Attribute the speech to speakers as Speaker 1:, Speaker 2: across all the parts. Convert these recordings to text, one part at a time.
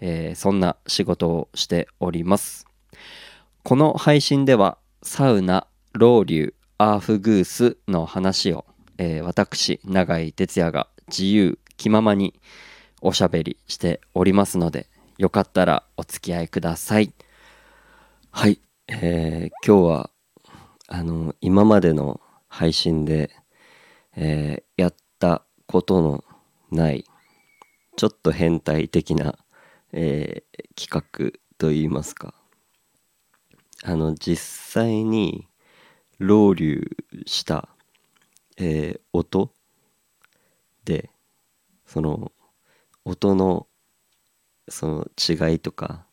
Speaker 1: えーそんな仕事をしております。この配信ではサウナ、ロウリュ、アーフグースの話を、えー私、永井哲也が自由気ままにおしゃべりしておりますので、よかったらお付き合いください。はい、えー今日はあの今までの配信で、えーやったことのないちょっと変態的な、えー企画といいますか。あの実際にロウリュした、えー音でその音のその違いとか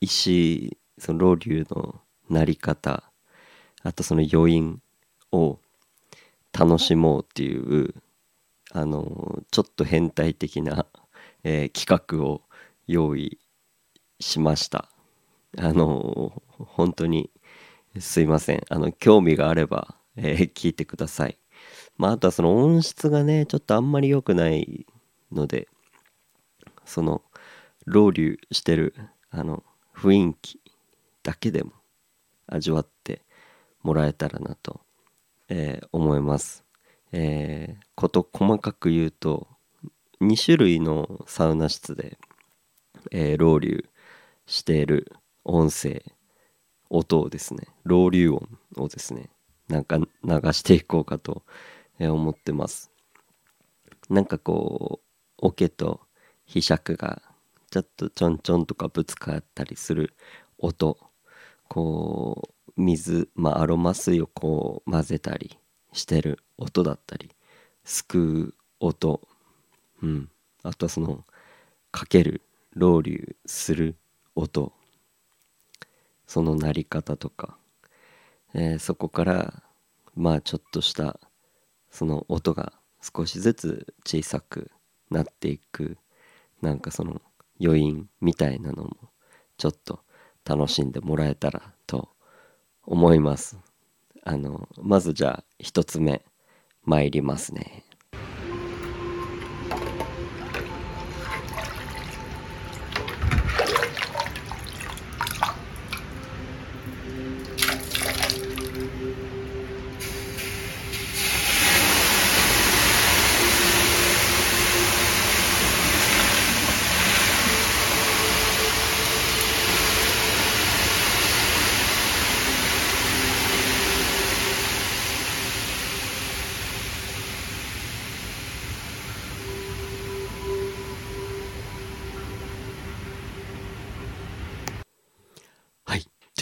Speaker 1: 石そのロウリュの鳴り方あとその余韻を楽しもうっていうあのちょっと変態的な、えー企画を用意しました。あの本当にすいません。あの興味があれば、えー聞いてください。まああとはその音質がねちょっとあんまり良くないのでそのロウリュしてるあの雰囲気だけでも味わってもらえたらなと、えー思います。えーこと細かく言うと2種類のサウナ室で、えーロウリュしている音声音をですね。ロウリュ音をですねなんか流していこうかと思ってます。なんかこう桶と磁石がちょっとちょんちょんとかぶつかったりする音こう水まあアロマ水をこう混ぜたりしてる音だったりすくう音。うん。あとはそのかけるロウリュする音。その鳴り方とか、えーそこからまあちょっとしたその音が少しずつ小さくなっていく。なんかその余韻みたいなのもちょっと楽しんでもらえたらと思います。あのまずじゃあ一つ目参りますね。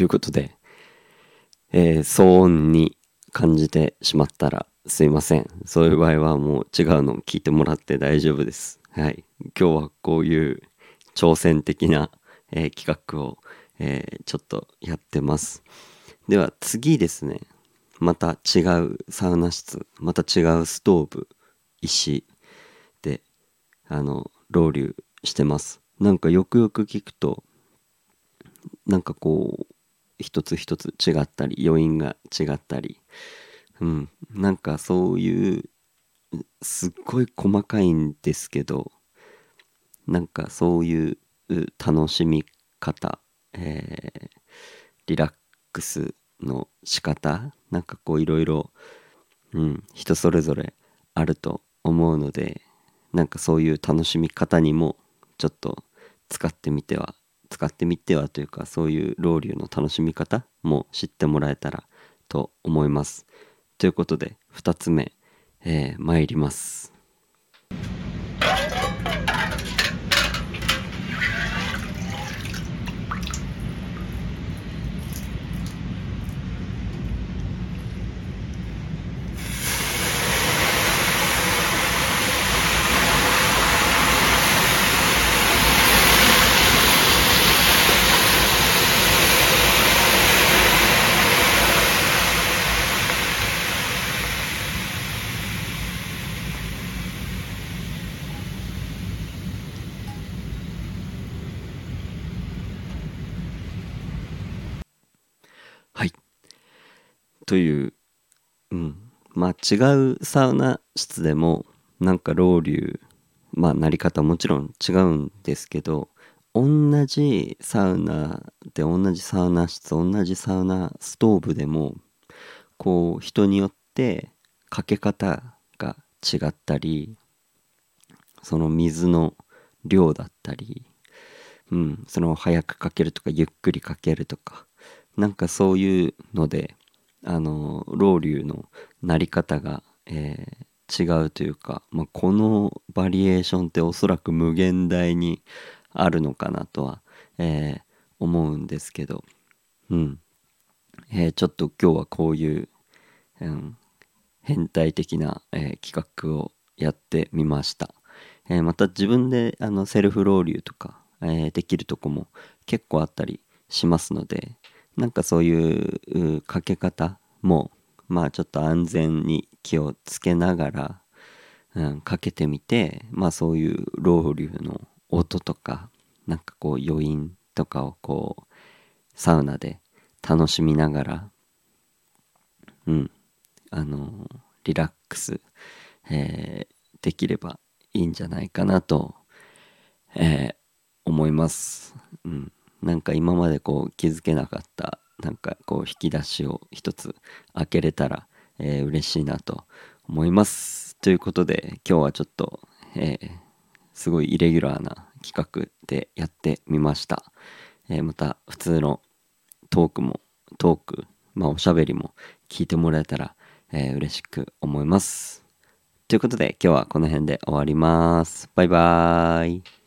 Speaker 1: ということで、えー騒音に感じてしまったらすいません。そういう場合はもう違うのを聞いてもらって大丈夫です。はい。今日はこういう挑戦的な、えー企画を、えーちょっとやってます。では次ですね。また違うサウナ室また違うストーブ石であのロウリュしてます。なんかよくよく聞くとなんかこう一つ一つ違ったり余韻が違ったり。うん。なんかそういうすっごい細かいんですけどなんかそういう楽しみ方、えーリラックスの仕方なんかこういろいろ人それぞれあると思うのでなんかそういう楽しみ方にもちょっと使ってみては使ってみてはというかそういうロウリュの楽しみ方も知ってもらえたらと思います。ということで2つ目、えー参ります。はい。といううん。まあ違うサウナ室でもなんかロウリュまあなり方もちろん違うんですけど同じサウナで同じサウナ室同じサウナストーブでもこう人によってかけ方が違ったりその水の量だったり、うん、その早くかけるとかゆっくりかけるとかなんかそういうのであのロウリュのなり方が、えー、違うというか、まあ、このバリエーションっておそらく無限大にあるのかなとは、えー、思うんですけど、うんえー、ちょっと今日はこういう、うん、変態的な、え企画をやってみました。えまた自分であのセルフロウリュとか、えできるとこも結構あったりしますのでなんかそういうかけ方もまあちょっと安全に気をつけながら、うん、かけてみてまあそういうロウリュの音とかなんかこう余韻とかをこうサウナで楽しみながらうんあのリラックス、えー、できればいいんじゃないかなと、えー、思います。うん、なんか今までこう気づけなかったなんかこう引き出しを一つ開けれたら、えー、嬉しいなと思います。ということで今日はちょっと、えー、すごいイレギュラーな企画でやってみました。えー、また普通のトークもトークまあおしゃべりも聞いてもらえたら、えー、嬉しく思います。ということで今日はこの辺で終わります。バイバーイ。